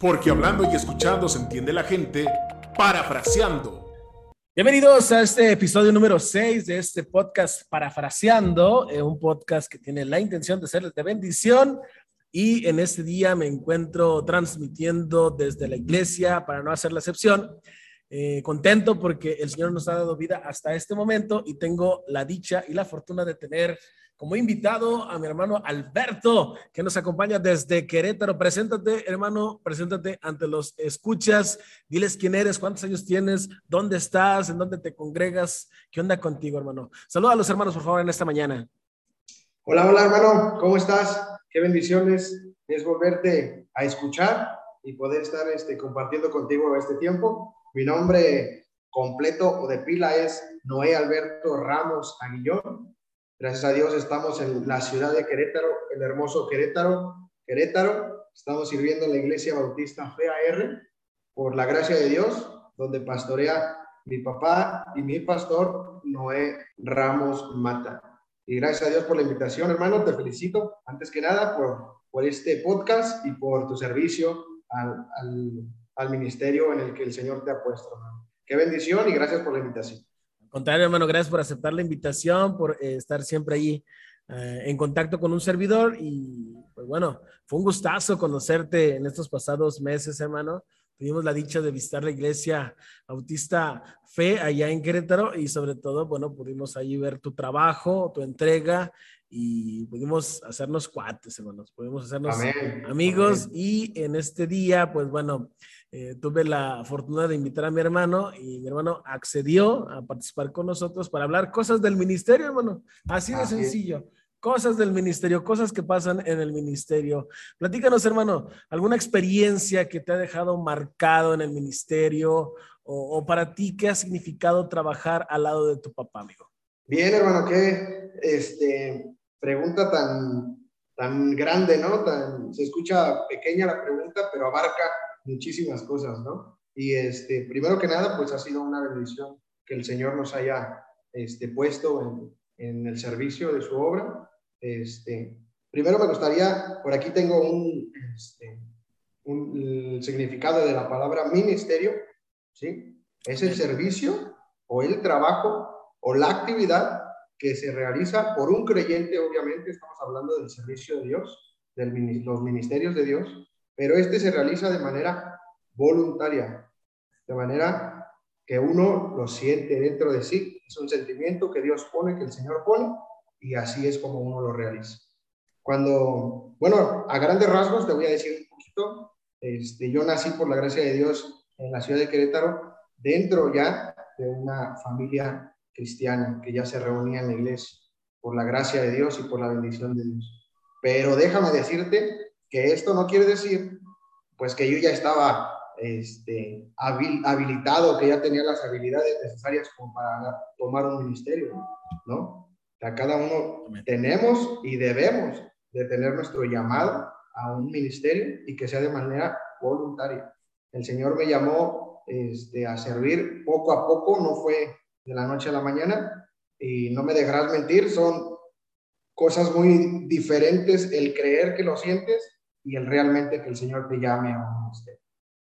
Porque hablando y escuchando se entiende la gente, parafraseando. Bienvenidos a este episodio número 6 de este podcast Parafraseando, eh, un podcast que tiene la intención de serles de bendición. Y en este día me encuentro transmitiendo desde la iglesia, para no hacer la excepción. Eh, contento porque el Señor nos ha dado vida hasta este momento y tengo la dicha y la fortuna de tener como invitado a mi hermano Alberto, que nos acompaña desde Querétaro. Preséntate, hermano, preséntate ante los escuchas. Diles quién eres, cuántos años tienes, dónde estás, en dónde te congregas. ¿Qué onda contigo, hermano? Saluda a los hermanos, por favor, en esta mañana. Hola, hola, hermano. ¿Cómo estás? Qué bendiciones es volverte a escuchar y poder estar este, compartiendo contigo este tiempo. Mi nombre completo o de pila es Noé Alberto Ramos Aguillón. Gracias a Dios estamos en la ciudad de Querétaro, el hermoso Querétaro. Querétaro, estamos sirviendo en la Iglesia Bautista FAR por la gracia de Dios, donde pastorea mi papá y mi pastor Noé Ramos Mata. Y gracias a Dios por la invitación, hermano. Te felicito, antes que nada, por, este podcast y por tu servicio al ministerio en el que el Señor te ha puesto, hermano. Qué bendición y gracias por la invitación contrario, hermano, gracias por aceptar la invitación, por eh, estar siempre ahí eh, en contacto con un servidor. Y pues bueno, fue un gustazo conocerte en estos pasados meses, hermano. Tuvimos la dicha de visitar la iglesia Bautista Fe allá en Querétaro y sobre todo, bueno, pudimos allí ver tu trabajo, tu entrega y pudimos hacernos cuates, hermanos, pudimos hacernos amigos y en este día, pues bueno, eh, tuve la fortuna de invitar a mi hermano y mi hermano accedió a participar con nosotros para hablar cosas del ministerio, hermano. Así de sencillo. Cosas del ministerio, cosas que pasan en el ministerio. Platícanos, hermano, alguna experiencia que te ha dejado marcado en el ministerio o, o para ti, ¿qué ha significado trabajar al lado de tu papá, amigo? Bien, hermano, qué este, pregunta tan, tan grande, ¿no? Tan, se escucha pequeña la pregunta, pero abarca muchísimas cosas, ¿no? Y este, primero que nada, pues ha sido una bendición que el Señor nos haya este, puesto en, en el servicio de su obra. Este, primero me gustaría, por aquí tengo un, este, un significado de la palabra ministerio, ¿sí? Es el servicio o el trabajo o la actividad que se realiza por un creyente, obviamente, estamos hablando del servicio de Dios, de los ministerios de Dios, pero este se realiza de manera voluntaria, de manera que uno lo siente dentro de sí, es un sentimiento que Dios pone, que el Señor pone, y así es como uno lo realiza. Cuando, bueno, a grandes rasgos te voy a decir un poquito, este, yo nací por la gracia de Dios en la ciudad de Querétaro, dentro ya de una familia cristiana que ya se reunía en la iglesia, por la gracia de Dios y por la bendición de Dios. Pero déjame decirte que esto no quiere decir, pues que yo ya estaba este, habilitado, que ya tenía las habilidades necesarias como para tomar un ministerio, ¿no? A cada uno tenemos y debemos de tener nuestro llamado a un ministerio y que sea de manera voluntaria. El Señor me llamó este, a servir poco a poco, no fue de la noche a la mañana, y no me dejarás mentir, son cosas muy diferentes el creer que lo sientes y el realmente que el Señor te llame a usted.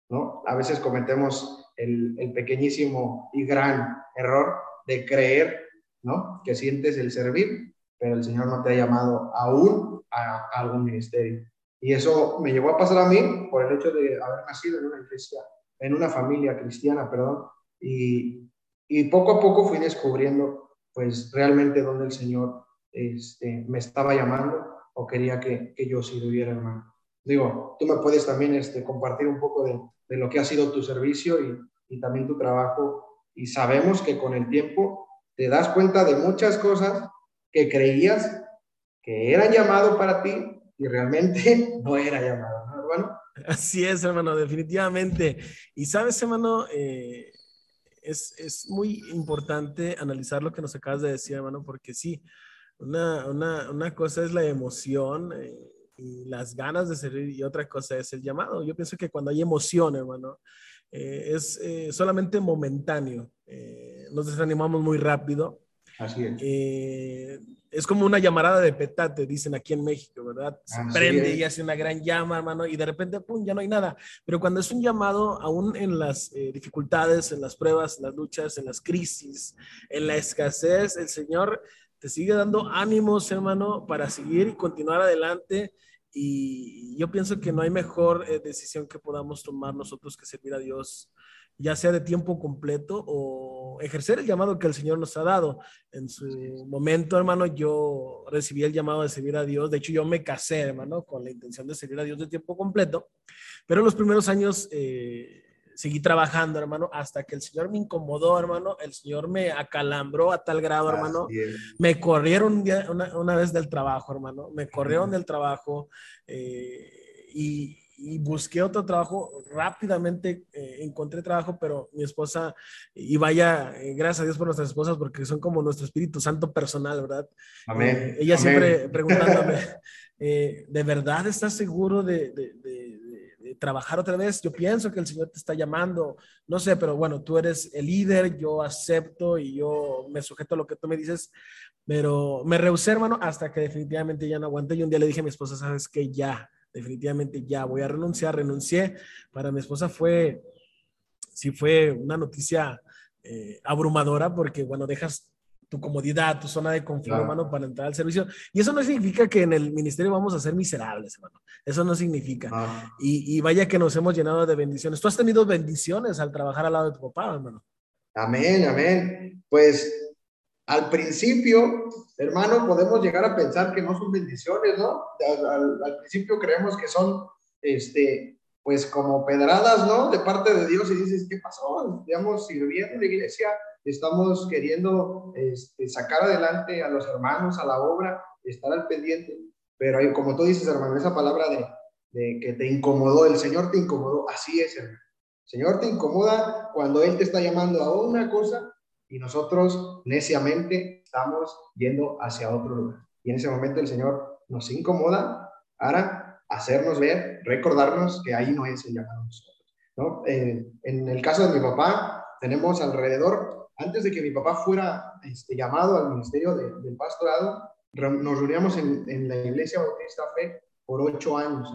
¿no? A veces cometemos el, el, pequeñísimo y gran error de creer ¿no? que sientes el servir, pero el Señor no te ha llamado aún a, a algún ministerio. Y eso me llevó a pasar a mí por el hecho de haber nacido en una iglesia, en una familia cristiana, perdón, y, y poco a poco fui descubriendo pues realmente dónde el Señor este, me estaba llamando o quería que, que yo sirviera, hermano digo, tú me puedes también este, compartir un poco de, de, lo que ha sido tu servicio y, y, también tu trabajo. Y sabemos que con el tiempo te das cuenta de muchas cosas que creías que eran llamado para ti y realmente no era llamado, ¿no, hermano? Así es, hermano, definitivamente. Y sabes, hermano, eh, es, es, muy importante analizar lo que nos acabas de decir, hermano, porque sí, una, una, una cosa es la emoción. Eh, y las ganas de servir y otra cosa es el llamado. Yo pienso que cuando hay emoción, hermano, eh, es eh, solamente momentáneo. Eh, nos desanimamos muy rápido Así es. Es como una llamarada de petate, dicen aquí en México, ¿verdad? Se prende y hace una gran llama, hermano, y de repente, pum, ya no hay nada. Pero cuando es un llamado, aún en las dificultades, en las pruebas, en las luchas, en las crisis, en la escasez, el Señor te sigue dando ánimos, hermano, para seguir y continuar adelante. Y yo pienso que no hay mejor eh, decisión que podamos tomar nosotros que servir a Dios ya sea de tiempo completo o ejercer el llamado que el Señor nos ha dado. En su momento, hermano, yo recibí el llamado de servir a Dios. De hecho, yo me casé, hermano, con la intención de servir a Dios de tiempo completo. Pero los primeros años eh, seguí trabajando, hermano, hasta que el Señor me incomodó, hermano. El Señor me acalambró a tal grado, hermano. Me corrieron una, vez del trabajo, hermano. Me corrieron del trabajo. Eh, y, y busqué otro trabajo, rápidamente eh, encontré trabajo, pero mi esposa, y vaya, eh, gracias a Dios por nuestras esposas, porque son como nuestro Espíritu Santo personal, ¿verdad? Amén. Eh, ella siempre preguntándome, ¿de verdad estás seguro de, de, de, trabajar otra vez? Yo pienso que el Señor te está llamando, no sé, pero bueno, tú eres el líder, yo acepto y yo me sujeto a lo que tú me dices, pero me rehusé, hermano, hasta que definitivamente ya no aguanté y un día le dije a mi esposa, sabes que ya, definitivamente ya voy a renunciar, renuncié. Para mi esposa fue, sí fue una noticia eh, abrumadora porque, bueno, dejas tu comodidad, tu zona de confort, hermano, para entrar al servicio. Y eso no significa que en el ministerio vamos a ser miserables, hermano. Eso no significa. Ah. Y, y, vaya que nos hemos llenado de bendiciones. Tú has tenido bendiciones al trabajar al lado de tu papá, hermano. Amén, amén. Pues al principio, hermano, podemos llegar a pensar que no son bendiciones, ¿no? Al, principio creemos que son, este, pues como pedradas, ¿no? De parte de Dios y dices, ¿qué pasó? Estamos sirviendo en la iglesia, estamos queriendo este, sacar adelante a los hermanos, a la obra, estar al pendiente. Pero como tú dices, hermano, esa palabra de, de que te incomodó, el Señor te incomodó, así es, hermano. El Señor te incomoda cuando Él te está llamando a una cosa y nosotros neciamente estamos yendo hacia otro lugar. Y en ese momento el Señor nos incomoda para hacernos ver, recordarnos que ahí no es el llamado nosotros. ¿no? Eh, en el caso de mi papá, tenemos alrededor, antes de que mi papá fuera este, llamado al ministerio del pastorado, nos reuníamos en, la iglesia Bautista Fe por ocho años.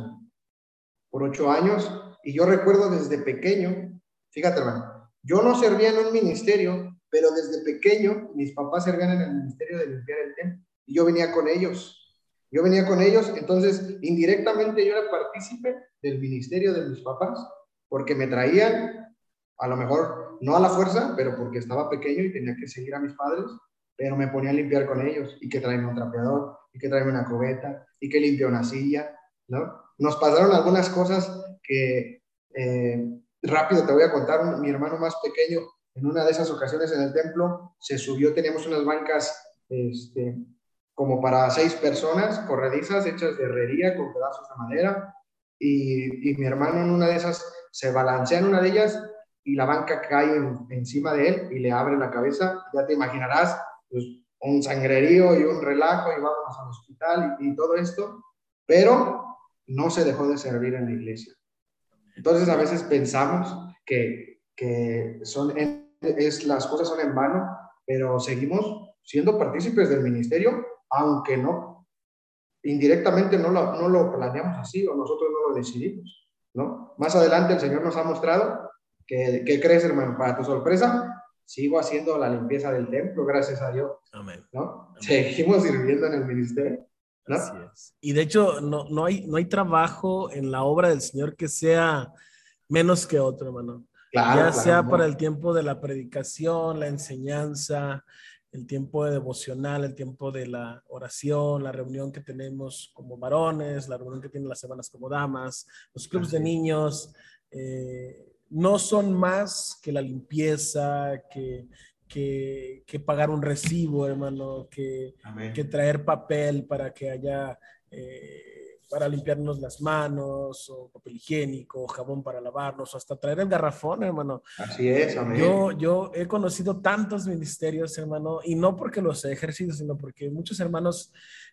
Por ocho años. Y yo recuerdo desde pequeño, fíjate hermano, yo no servía en un ministerio, pero desde pequeño mis papás servían en el ministerio de limpiar el templo y yo venía con ellos. Yo venía con ellos, entonces indirectamente yo era partícipe del ministerio de mis papás porque me traían, a lo mejor no a la fuerza, pero porque estaba pequeño y tenía que seguir a mis padres, pero me ponía a limpiar con ellos y que traen un trapeador y que traen una cubeta y que limpia una silla, ¿no? Nos pasaron algunas cosas que eh, rápido te voy a contar, mi hermano más pequeño en una de esas ocasiones en el templo se subió, teníamos unas bancas este, como para seis personas, corredizas hechas de herrería con pedazos de madera, y, mi hermano en una de esas se balancea en una de ellas y la banca cae encima de él y le abre la cabeza. Ya te imaginarás, pues, un sangrerío y un relajo y vamos al hospital y, y todo esto, pero no se dejó de servir en la iglesia. Entonces a veces pensamos que que son es, las cosas son en vano, pero seguimos siendo partícipes del ministerio, aunque no, indirectamente no lo, no lo planeamos así o nosotros no lo decidimos, ¿no? Más adelante el Señor nos ha mostrado que, que crees, hermano, para tu sorpresa, sigo haciendo la limpieza del templo, gracias a Dios. Amén. ¿no? Seguimos sirviendo en el ministerio. ¿no? Así es. Y de hecho, no, no, hay, no hay trabajo en la obra del Señor que sea menos que otro, hermano ya sea para el tiempo de la predicación, la enseñanza, el tiempo de devocional, el tiempo de la oración, la reunión que tenemos como varones, la reunión que tienen las semanas como damas, los clubes de niños, eh, no son más que la limpieza, que, que, que pagar un recibo, hermano, que, que, traer papel para que haya... Eh, para limpiarnos las manos, o papel higiénico, o jabón para lavarnos, o hasta traer el garrafón, hermano. Así es, amén. Yo, yo he conocido tantos ministerios, hermano, y no porque los he ejercido, sino porque muchos hermanos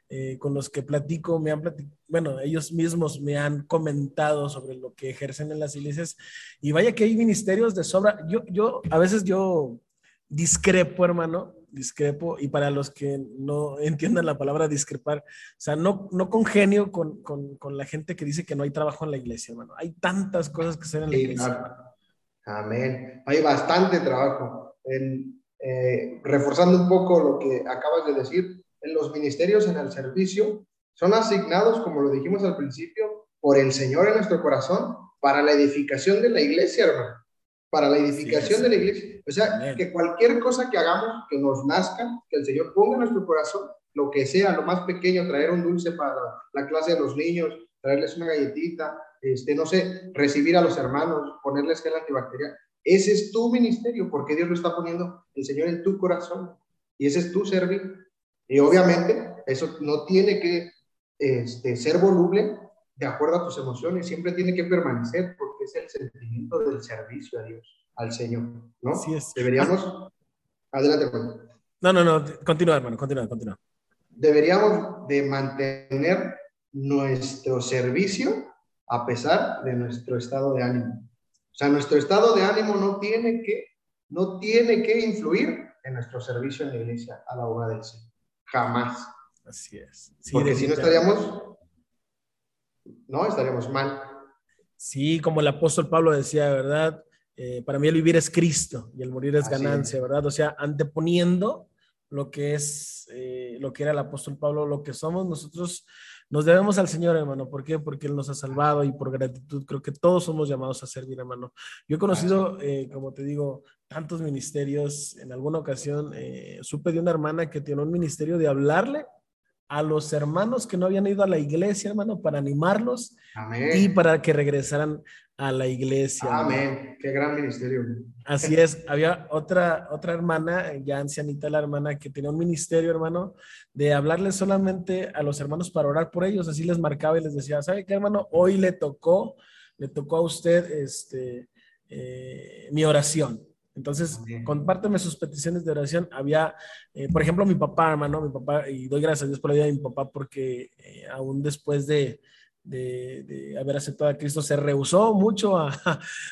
eh, con los que platico me han platicado, bueno, ellos mismos me han comentado sobre lo que ejercen en las iglesias, y vaya que hay ministerios de sobra. Yo, yo, a veces yo discrepo, hermano, discrepo, y para los que no entiendan la palabra discrepar, o sea, no, no congenio con, con, con la gente que dice que no hay trabajo en la iglesia, hermano. Hay tantas cosas que hacer en la iglesia. Amén. Hay bastante trabajo. En, eh, reforzando un poco lo que acabas de decir, en los ministerios, en el servicio, son asignados, como lo dijimos al principio, por el Señor en nuestro corazón para la edificación de la iglesia, hermano. Para la edificación de la iglesia. O sea, que cualquier cosa que hagamos, que nos nazca, que el Señor ponga en nuestro corazón, lo que sea, lo más pequeño, traer un dulce para la clase de los niños, traerles una galletita, este, no sé, recibir a los hermanos, ponerles gel antibacterial. Ese es tu ministerio, porque Dios lo está poniendo el Señor en tu corazón. Y ese es tu servir. Y obviamente, eso no tiene que este, ser voluble de acuerdo a tus emociones, siempre tiene que permanecer es el sentimiento del servicio a Dios, al Señor, ¿no? Así es. Deberíamos, adelante, No, no, no, continúa, hermano, continúa, continúa. Deberíamos de mantener nuestro servicio a pesar de nuestro estado de ánimo. O sea, nuestro estado de ánimo no tiene que, no tiene que influir en nuestro servicio en la iglesia a la obra del Señor. Jamás. Así es. Porque si no estaríamos, no, estaríamos mal. Sí, como el apóstol Pablo decía, ¿verdad? Eh, para mí el vivir es Cristo y el morir es ganancia, ¿verdad? O sea, anteponiendo lo que es, eh, lo que era el apóstol Pablo, lo que somos nosotros, nos debemos al Señor, hermano. ¿Por qué? Porque Él nos ha salvado y por gratitud creo que todos somos llamados a servir, hermano. Yo he conocido, eh, como te digo, tantos ministerios. En alguna ocasión supe de una hermana que tiene un ministerio de hablarle a los hermanos que no habían ido a la iglesia, hermano, para animarlos y para que regresaran a la iglesia. Amén. Qué gran ministerio. Así es. Había otra, otra hermana, ya ancianita la hermana, que tenía un ministerio, hermano, de hablarles solamente a los hermanos para orar por ellos. Así les marcaba y les decía, ¿sabe qué, hermano? Hoy le tocó, le tocó a usted este, eh, mi oración. Entonces, compárteme sus peticiones de oración. Había, eh, por ejemplo, mi papá, hermano, mi papá, y doy gracias a Dios por la vida de mi papá, porque eh, aún después de, de, haber aceptado a Cristo, se rehusó mucho a,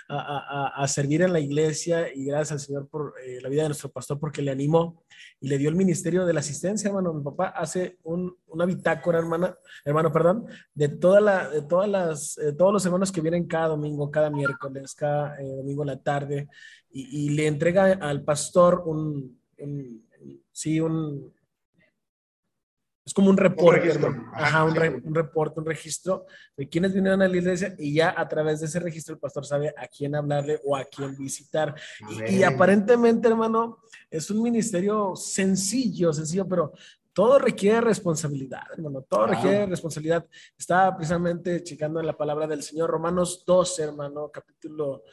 a, a, servir en la iglesia y gracias al Señor por eh, la vida de nuestro pastor porque le animó y le dio el ministerio de la asistencia, hermano. Mi papá hace un, una bitácora, hermana, hermano, perdón, de, toda la, de todas las, todos los hermanos que vienen cada domingo, cada miércoles, cada domingo en la tarde y, le entrega al pastor un, sí, un, es como un reporte, un, Ajá, un, un, reporte, un registro de quienes vinieron a la iglesia y ya a través de ese registro el pastor sabe a quién hablarle o a quién visitar. Y, y, aparentemente, hermano, es un ministerio sencillo, sencillo, pero todo requiere responsabilidad, hermano, todo requiere responsabilidad. Estaba precisamente checando en la palabra del Señor, Romanos 12, hermano, capítulo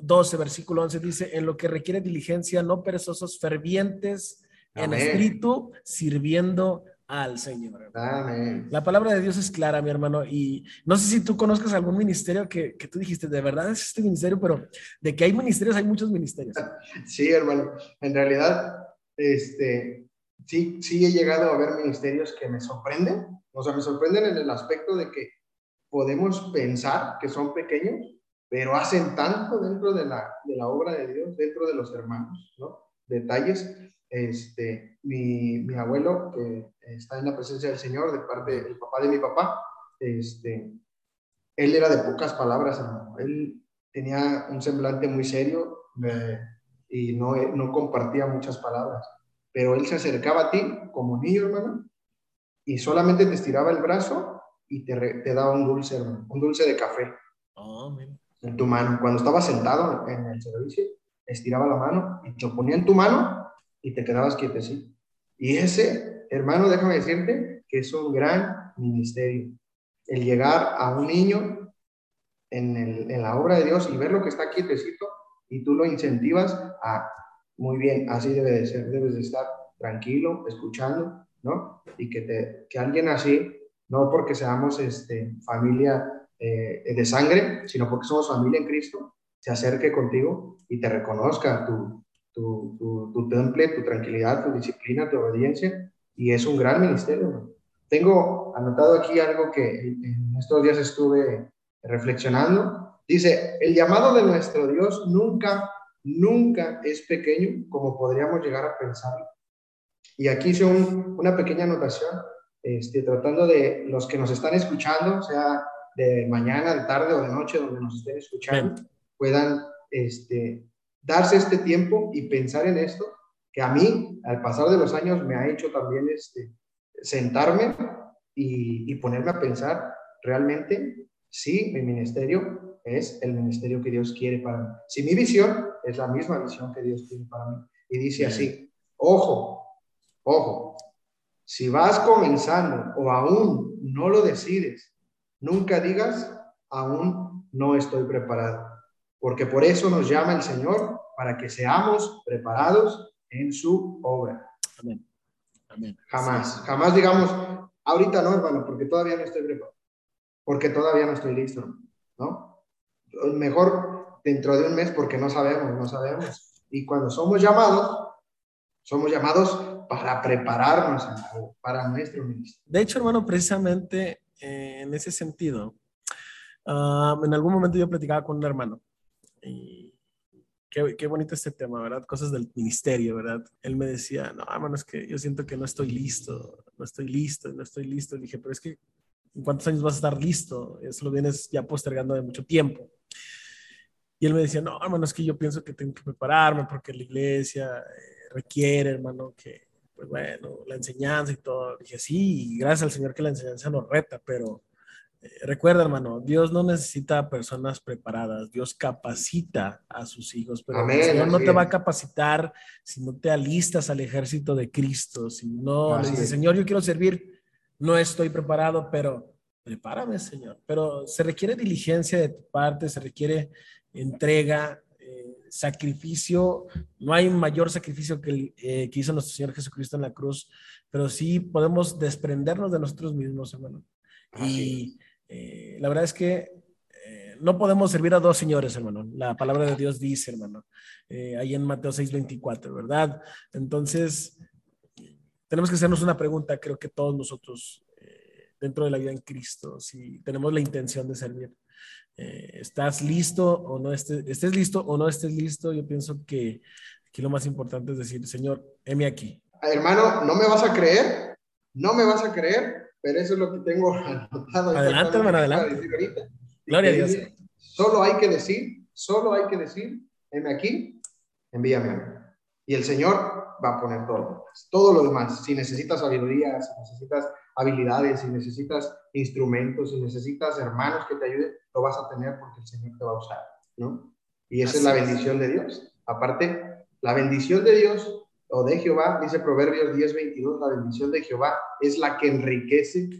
12, eh, versículo 11 dice, en lo que requiere diligencia, no perezosos, fervientes en espíritu, sirviendo al Señor. Amén. La palabra de Dios es clara, mi hermano, y no sé si tú conozcas algún ministerio que, que, tú dijiste, de verdad es este ministerio, pero de que hay ministerios, hay muchos ministerios. Sí, hermano, en realidad, este, sí, sí he llegado a ver ministerios que me sorprenden, o sea, me sorprenden en el aspecto de que podemos pensar que son pequeños, pero hacen tanto dentro de la, de la obra de Dios, dentro de los hermanos, ¿no? Detalles. Este, mi, mi abuelo, que está en la presencia del Señor, de parte del papá de mi papá, este, él era de pocas palabras, hermano. Él tenía un semblante muy serio eh, y no, no compartía muchas palabras, pero él se acercaba a ti como niño, hermano, y solamente te estiraba el brazo y te, te daba un dulce, hermano, un dulce de café. Oh, en tu mano. Cuando estaba sentado en el servicio, estiraba la mano y te lo ponía en tu mano y te quedabas quietecito. Y ese, hermano, déjame decirte que es un gran ministerio. El llegar a un niño en, en la obra de Dios y ver lo que está quietecito y tú lo incentivas a, muy bien, así debe de ser, debes de estar tranquilo, escuchando, ¿no? Y que, te, que alguien así, no porque seamos este, familia eh, de sangre, sino porque somos familia en Cristo, se acerque contigo y te reconozca tu, tu, tu, temple, tu tranquilidad, tu disciplina, tu obediencia, y es un gran ministerio. Tengo anotado aquí algo que en estos días estuve reflexionando. Dice, el llamado de nuestro Dios nunca nunca es pequeño como podríamos llegar a pensar. Y aquí hice una pequeña anotación, este, tratando de los que nos están escuchando, sea de mañana, de tarde o de noche, donde nos estén escuchando, puedan este, darse este tiempo y pensar en esto, que a mí, al pasar de los años, me ha hecho también este, sentarme y, y ponerme a pensar realmente si mi ministerio es el ministerio que Dios quiere para mí. Si mi visión es la misma visión que Dios tiene para mí. Y dice así, ojo, ojo, si vas comenzando o aún no lo decides, nunca digas, aún no estoy preparado. Porque por eso nos llama el Señor, para que seamos preparados en su obra. Amén. Amén. Jamás, jamás digamos, ahorita no, hermano, porque todavía no estoy preparado porque todavía no estoy listo, ¿no? Mejor dentro de un mes porque no sabemos, no sabemos. Y cuando somos llamados, somos llamados para prepararnos para nuestro ministerio. De hecho, hermano, precisamente eh, en ese sentido, ah, en algún momento yo platicaba con un hermano y qué, qué, bonito este tema, ¿verdad? Cosas del ministerio, ¿verdad? Él me decía, no, hermano, es que yo siento que no estoy listo, no estoy listo, no estoy listo. Le dije, pero es que ¿En cuántos años vas a estar listo? Eso lo vienes ya postergando de mucho tiempo. Y él me decía, no, hermano, es que yo pienso que tengo que prepararme porque la iglesia eh, requiere, hermano, que, pues bueno, la enseñanza y todo. dije, sí, gracias al Señor que la enseñanza nos reta, pero recuerda, hermano, Dios no necesita personas preparadas, Dios capacita a sus hijos, pero el Señor no te va a capacitar si no te alistas al ejército de Cristo, si no le dices, Señor, yo quiero servir no estoy preparado, pero prepárame, Señor. Pero se requiere diligencia de tu parte, se requiere entrega, eh, sacrificio. No hay mayor sacrificio que el eh, que hizo nuestro Señor Jesucristo en la cruz, pero sí podemos desprendernos de nosotros mismos, hermano. y eh, la verdad es que no podemos servir a dos señores, hermano. La palabra de Dios dice, hermano, ahí en Mateo 6:24, ¿verdad? Entonces, tenemos que hacernos una pregunta, creo que todos nosotros, eh, dentro de la vida en Cristo, si tenemos la intención de servir. Eh, ¿Estás listo o no estés, estés listo o no estés listo? Yo pienso que aquí lo más importante es decir, Señor, heme aquí. Hermano, no me vas a creer, no me vas a creer, pero eso es lo que tengo anotado. Adelante, hermano, adelante. Gloria a Dios. Solo hay que decir, solo hay que decir, heme aquí, envíame. Y el Señor va a poner todo, todo lo demás. Si necesitas sabiduría, si necesitas habilidades, si necesitas instrumentos, si necesitas hermanos que te ayuden, lo vas a tener porque el Señor te va a usar, ¿no? Y esa es la bendición de Dios. Aparte, la bendición de Dios o de Jehová, dice Proverbios 10, 22, la bendición de Jehová es la que enriquece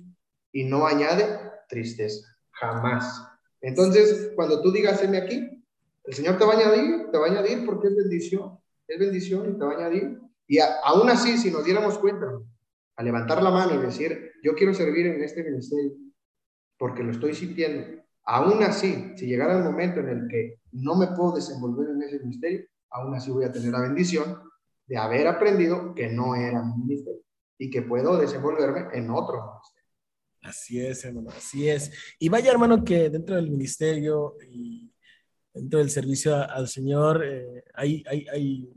y no añade tristeza, jamás. Entonces, cuando tú digas, heme aquí, el Señor te va a añadir, te va a añadir porque es bendición, es bendición y te va a añadir. Y aún así, si nos diéramos cuenta, a levantar la mano y decir, yo quiero servir en este ministerio, porque lo estoy sintiendo, aún así, si llegara el momento en el que no me puedo desenvolver en ese ministerio, aún así voy a tener la bendición de haber aprendido que no era mi ministerio y que puedo desenvolverme en otro ministerio. Así es, hermano, así es. Y vaya, hermano, que dentro del ministerio y dentro del servicio al Señor eh, hay, hay, hay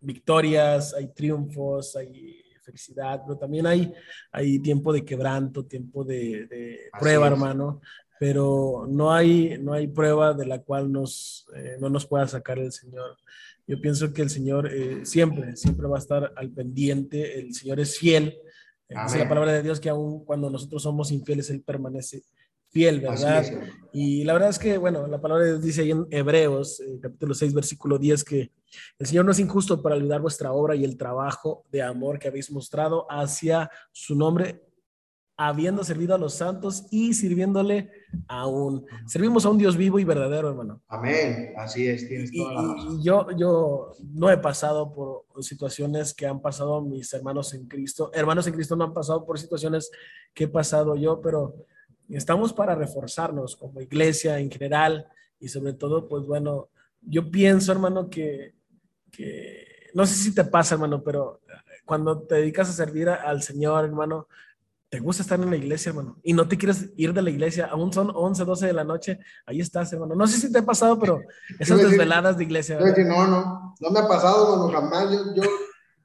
victorias, hay triunfos, hay felicidad, pero también hay, hay tiempo de quebranto, tiempo de, prueba, hermano, pero no hay, no hay prueba de la cual nos, eh, no nos pueda sacar el Señor. Yo pienso que el Señor eh, siempre, siempre va a estar al pendiente, el Señor es fiel. Eh, dice la palabra de Dios que aun cuando nosotros somos infieles, Él permanece fiel, ¿verdad? y la verdad es que, bueno, la palabra de Dios dice ahí en Hebreos, eh, capítulo 6, versículo 10, que el Señor no es injusto para olvidar vuestra obra y el trabajo de amor que habéis mostrado hacia su nombre, habiendo servido a los santos y sirviéndole aún. Servimos a un Dios vivo y verdadero, hermano. Amén, así es, tienes toda la razón. Y yo, yo no he pasado por situaciones que han pasado mis hermanos en Cristo. Hermanos en Cristo no han pasado por situaciones que he pasado yo, pero estamos para reforzarnos como iglesia en general y sobre todo, pues bueno, yo pienso, hermano, que, no sé si te pasa, hermano, pero cuando te dedicas a servir al Señor, hermano, te gusta estar en la iglesia, hermano, y no te quieres ir de la iglesia, aún son 11, 12 de la noche, ahí estás, hermano. No sé si te ha pasado, pero esas desveladas de iglesia. no, no, no me ha pasado, hermano, jamás. Yo,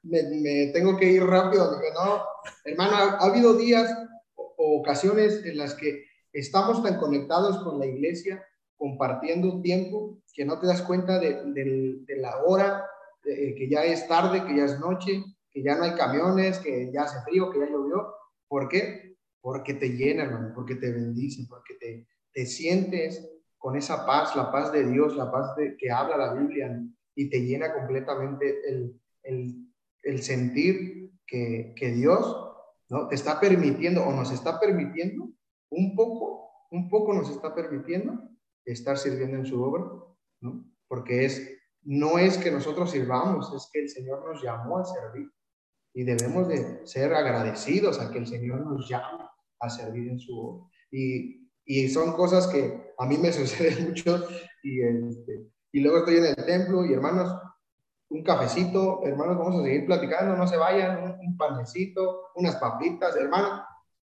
me, tengo que ir rápido. no, hermano, ha, habido días o, ocasiones en las que estamos tan conectados con la iglesia, compartiendo tiempo, que no te das cuenta de, de la hora, que ya es tarde, que ya es noche, que ya no hay camiones, que ya hace frío, que ya llovió ¿Por qué? Porque te llena, hermano, porque te bendice, porque te, te sientes con esa paz, la paz de Dios, la paz de, que habla la Biblia, y te llena completamente el, el, el sentir que, que, Dios ¿no? te está permitiendo o nos está permitiendo un poco, un poco nos está permitiendo estar sirviendo en su obra, ¿no? Porque es, no es que nosotros sirvamos, es que el Señor nos llamó a servir y debemos de ser agradecidos a que el Señor nos llama a servir en su obra. Y, y son cosas que a mí me suceden mucho y, este, y luego estoy en el templo y hermanos, un cafecito, hermanos, vamos a seguir platicando, no se vayan, un, panecito, unas papitas, hermano.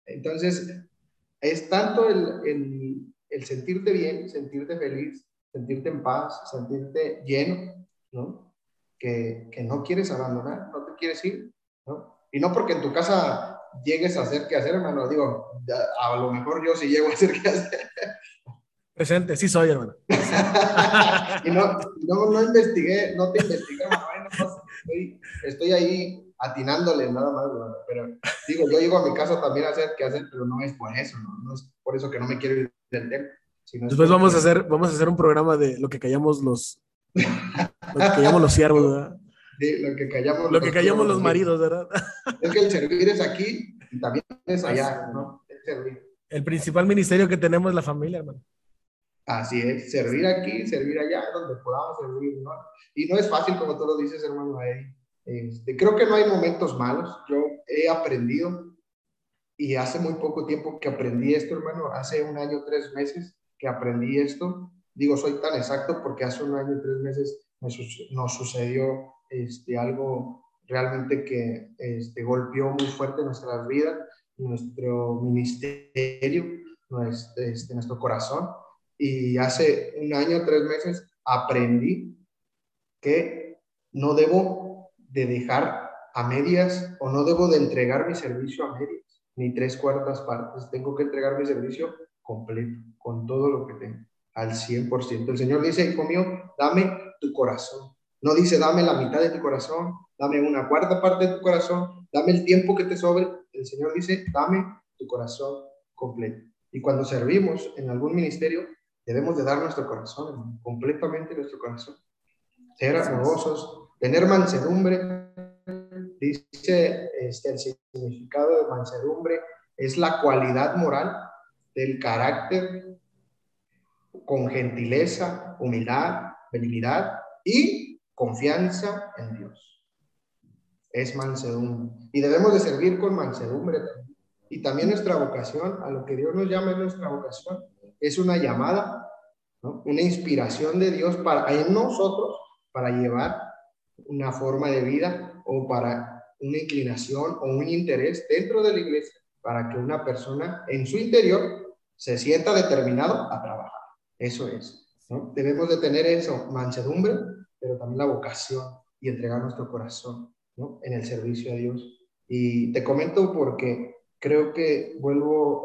Entonces, es tanto el, el, el, sentirte bien, sentirte feliz, sentirte en paz, sentirte lleno, ¿no? Que, que no quieres abandonar, no te quieres ir. Y no porque en tu casa llegues a hacer qué hacer, hermano, digo, a lo mejor yo sí llego a hacer qué hacer. Presente, sí soy, hermano. y no, no, no, investigué, no te investigué, hermano, estoy, estoy, ahí atinándole nada más, pero digo, yo llego a mi casa también a hacer qué hacer, pero no es por eso, ¿no? No es por eso que no me quiero ir del tema. Después vamos a hacer, vamos a hacer un programa de lo que callamos los, lo que callamos los siervos, ¿verdad? Lo que callamos, lo que callamos los maridos, ¿verdad? Es que el servir es aquí y también es allá, ¿no? El servir. El principal ministerio que tenemos es la familia, hermano. Así es, servir aquí, servir allá, donde podamos servir, ¿no? Y no es fácil, como tú lo dices, hermano. Este, creo que no hay momentos malos. Yo he aprendido y hace muy poco tiempo que aprendí esto, hermano, hace un año, tres meses que aprendí esto. Digo, soy tan exacto porque hace un año, tres meses nos sucedió este, algo realmente que este, golpeó muy fuerte nuestras vidas, nuestro ministerio, nuestro, este, nuestro corazón. Y hace un año, tres meses, aprendí que no debo de dejar a medias o no debo de entregar mi servicio a medias, ni tres cuartas partes. Tengo que entregar mi servicio completo, con todo lo que tengo, al 100%. El Señor dice, hijo mío, dame tu corazón. No dice, dame la mitad de tu corazón, dame una cuarta parte de tu corazón, dame el tiempo que te sobre. El Señor dice, dame tu corazón completo. Y cuando servimos en algún ministerio, debemos de dar nuestro corazón, completamente nuestro corazón. Ser amorosos, tener mansedumbre. Dice este, el significado de mansedumbre, es la cualidad moral del carácter con gentileza, humildad, benignidad y confianza en Dios. Es mansedumbre. Y debemos de servir con mansedumbre Y también nuestra vocación, a lo que Dios nos llama es nuestra vocación, es una llamada, una inspiración de Dios para en nosotros para llevar una forma de vida o para una inclinación o un interés dentro de la iglesia para que una persona en su interior se sienta determinado a trabajar. Eso es. Debemos de tener eso, mansedumbre, pero también la vocación y entregar nuestro corazón ¿no? en el servicio a Dios. Y te comento porque creo que vuelvo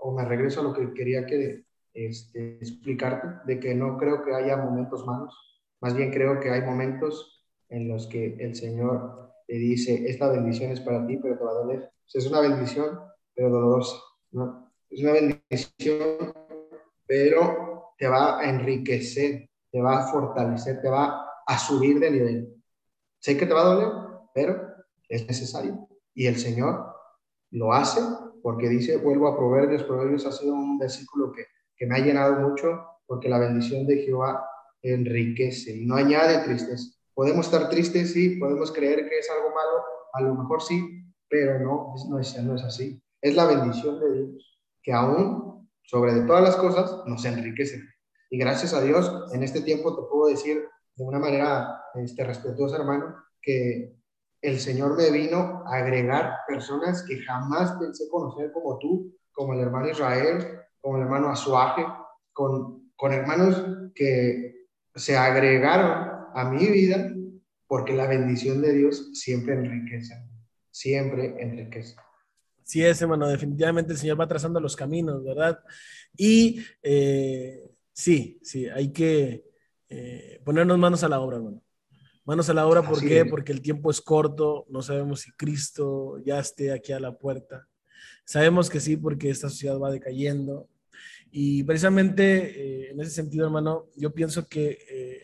o me regreso a lo que quería que este, explicarte, de que no creo que haya momentos malos, más bien creo que hay momentos en los que el Señor te dice, esta bendición es para ti, pero te va a doler. es una bendición, pero dolorosa, ¿no? Es una bendición, pero te va a enriquecer, te va a fortalecer, te va a subir de nivel. Sé que te va a doler, pero es necesario. Y el Señor lo hace porque dice, vuelvo a Proverbios, Proverbios ha sido un versículo que, que me ha llenado mucho porque la bendición de Jehová enriquece y no añade tristeza. Podemos estar tristes, sí, podemos creer que es algo malo, a lo mejor sí, pero no, no es, no es así. Es la bendición de Dios que aún sobre de todas las cosas nos enriquece. Y gracias a Dios, en este tiempo te puedo decir de una manera este, respetuosa, hermano, que el Señor me vino a agregar personas que jamás pensé conocer como tú, como el hermano Israel, como el hermano Azuaje, con, con hermanos que se agregaron a mi vida porque la bendición de Dios siempre enriquece, siempre enriquece. Sí es, hermano, definitivamente el Señor va trazando los caminos, ¿verdad? Y eh, sí, sí, hay que eh, ponernos manos a la obra, hermano. Manos a la obra, ¿por qué? Porque el tiempo es corto, no sabemos si Cristo ya esté aquí a la puerta. Sabemos que sí, porque esta sociedad va decayendo. Y precisamente eh, en ese sentido, hermano, yo pienso que, eh,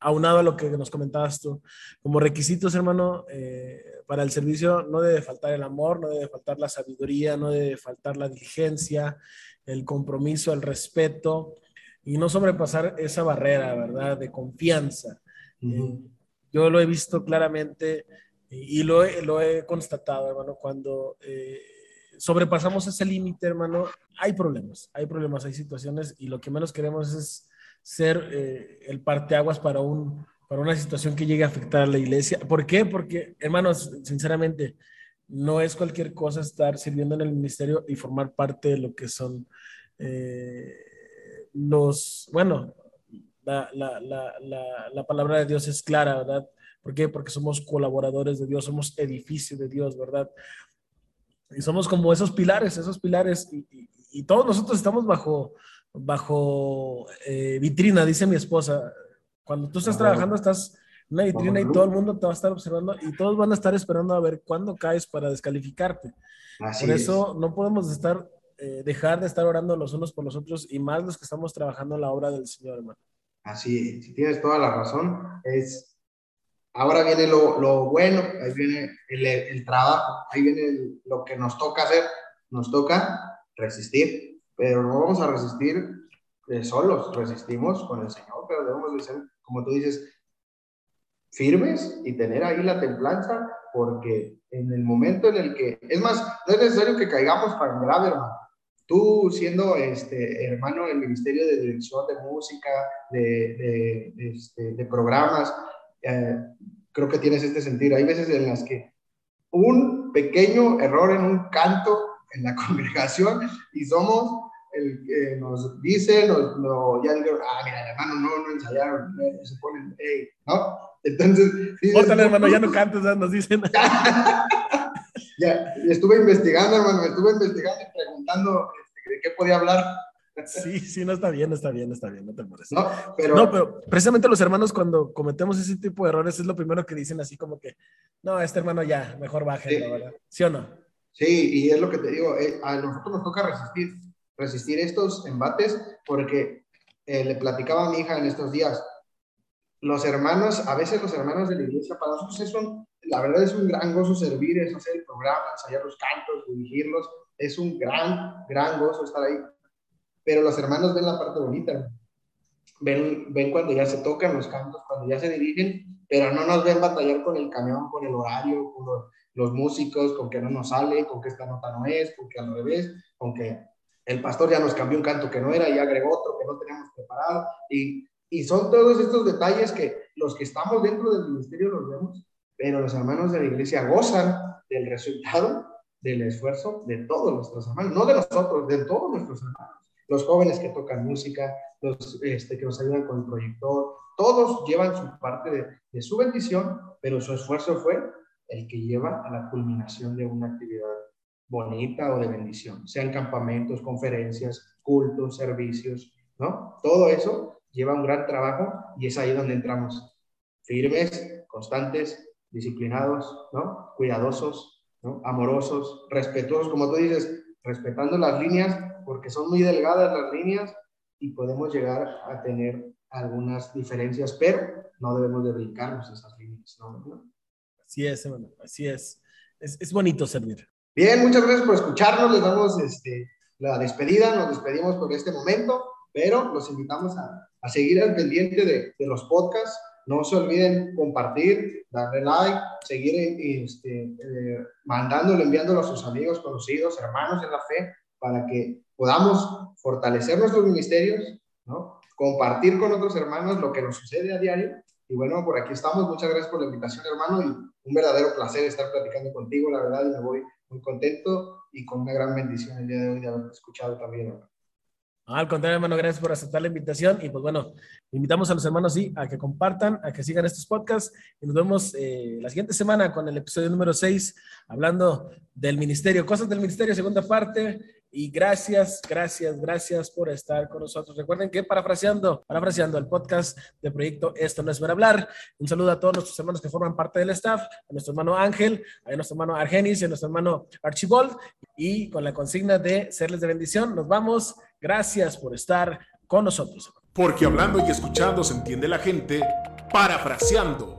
aunado a lo que nos comentabas tú, como requisitos, hermano, eh, para el servicio no debe faltar el amor, no debe faltar la sabiduría, no debe faltar la diligencia, el compromiso, el respeto y no sobrepasar esa barrera, ¿verdad?, de confianza. Yo lo he visto claramente y, lo, he, lo, he, constatado, hermano, cuando eh, sobrepasamos ese límite, hermano, hay problemas, hay problemas, hay situaciones y lo que menos queremos es ser eh, el parteaguas para, un, para una situación que llegue a afectar a la iglesia. ¿Por qué? Porque, hermanos, sinceramente, no es cualquier cosa estar sirviendo en el ministerio y formar parte de lo que son eh, los, bueno, la, la, la, la, palabra de Dios es clara, ¿verdad? ¿Por qué? Porque somos colaboradores de Dios, somos edificio de Dios, ¿verdad? Y somos como esos pilares, esos pilares, y, todos nosotros estamos bajo, bajo eh, vitrina, dice mi esposa. Cuando tú estás trabajando, estás en una vitrina y todo el mundo te va a estar observando y todos van a estar esperando a ver cuándo caes para descalificarte. por eso no podemos estar, eh, dejar de estar orando los unos por los otros y más los que estamos trabajando en la obra del Señor, hermano. Así, si tienes toda la razón, es, ahora viene lo, lo bueno, ahí viene el, el trabajo, ahí viene lo que nos toca hacer, nos toca resistir, pero no vamos a resistir eh, solos, resistimos con el Señor, pero debemos de ser, como tú dices, firmes y tener ahí la templanza, porque en el momento en el que, es más, no es necesario que caigamos tan grave, hermano, Tú siendo este, hermano del Ministerio de Dirección de Música, de, de, este, programas, eh, creo que tienes este sentido. Hay veces en las que un pequeño error en un canto en la congregación y somos el que nos dice, nos, no, ya digo, ah, mira, hermano, no, no ensayaron, eh, se ponen, hey, ¿no? Entonces... Córtale, hermano, ya no cantes, nos dicen. ya, estuve investigando, hermano, estuve investigando y preguntando este, de qué podía hablar. Sí, sí, no está bien, está bien, está bien, no te molestes. No pero, no, pero precisamente los hermanos cuando cometemos ese tipo de errores es lo primero que dicen así como que, no, este hermano ya, mejor baje, sí. ¿verdad? ¿Sí o no? Sí, y es lo que te digo, eh, a nosotros nos toca resistir, resistir estos embates porque eh, le platicaba a mi hija en estos días, los hermanos, a veces los hermanos de la iglesia, para nosotros es un, la verdad es un gran gozo servir, es hacer el programa, ensayar los cantos, dirigirlos, es un gran, gran gozo estar ahí. Pero los hermanos ven la parte bonita, ven, ven cuando ya se tocan los cantos, cuando ya se dirigen, pero no nos ven batallar con el camión, con el horario, con los, músicos, con que no nos sale, con que esta nota no es, con que al revés, con que el pastor ya nos cambió un canto que no era y agregó otro que no teníamos preparado. Y, y son todos estos detalles que los que estamos dentro del ministerio los vemos, pero los hermanos de la iglesia gozan del resultado del esfuerzo de todos nuestros hermanos, no de nosotros, de todos nuestros hermanos. Los jóvenes que tocan música, los este, que nos ayudan con el proyector, todos llevan su parte de, de su bendición, pero su esfuerzo fue el que lleva a la culminación de una actividad bonita o de bendición, sean campamentos, conferencias, cultos, servicios, ¿no? Todo eso lleva un gran trabajo y es ahí donde entramos firmes, constantes, disciplinados, ¿no? Cuidadosos, ¿no? Amorosos, respetuosos, como tú dices, respetando las líneas, porque son muy delgadas las líneas y podemos llegar a tener algunas diferencias, pero no debemos de brincarnos esas líneas, ¿no? Así es, hermano, así es. es. Es bonito servir. Bien, muchas gracias por escucharnos, les damos este, la despedida, nos despedimos por este momento, pero los invitamos a, a seguir al pendiente de, de los podcasts, no se olviden compartir, darle like, seguir este, eh, mandándolo, enviándolo a sus amigos, conocidos, hermanos en la fe, para que podamos fortalecer nuestros ministerios, ¿no? compartir con otros hermanos lo que nos sucede a diario Y bueno, por aquí estamos. Muchas gracias por la invitación, hermano. Y un verdadero placer estar platicando contigo, la verdad. Me voy muy contento y con una gran bendición el día de hoy de haberte escuchado también, hermano. Al contrario, hermano, gracias por aceptar la invitación. Y pues bueno, invitamos a los hermanos sí, a que compartan, a que sigan estos podcasts. Y nos vemos eh, la siguiente semana con el episodio número 6, hablando del ministerio, cosas del ministerio, segunda parte. Y gracias, gracias, gracias por estar con nosotros. Recuerden que parafraseando, parafraseando el podcast de proyecto Esto no es para hablar. Un saludo a todos nuestros hermanos que forman parte del staff, a nuestro hermano Ángel, a nuestro hermano Argenis y a nuestro hermano Archibald. Y con la consigna de serles de bendición, nos vamos. Gracias por estar con nosotros. Porque hablando y escuchando se entiende la gente, parafraseando.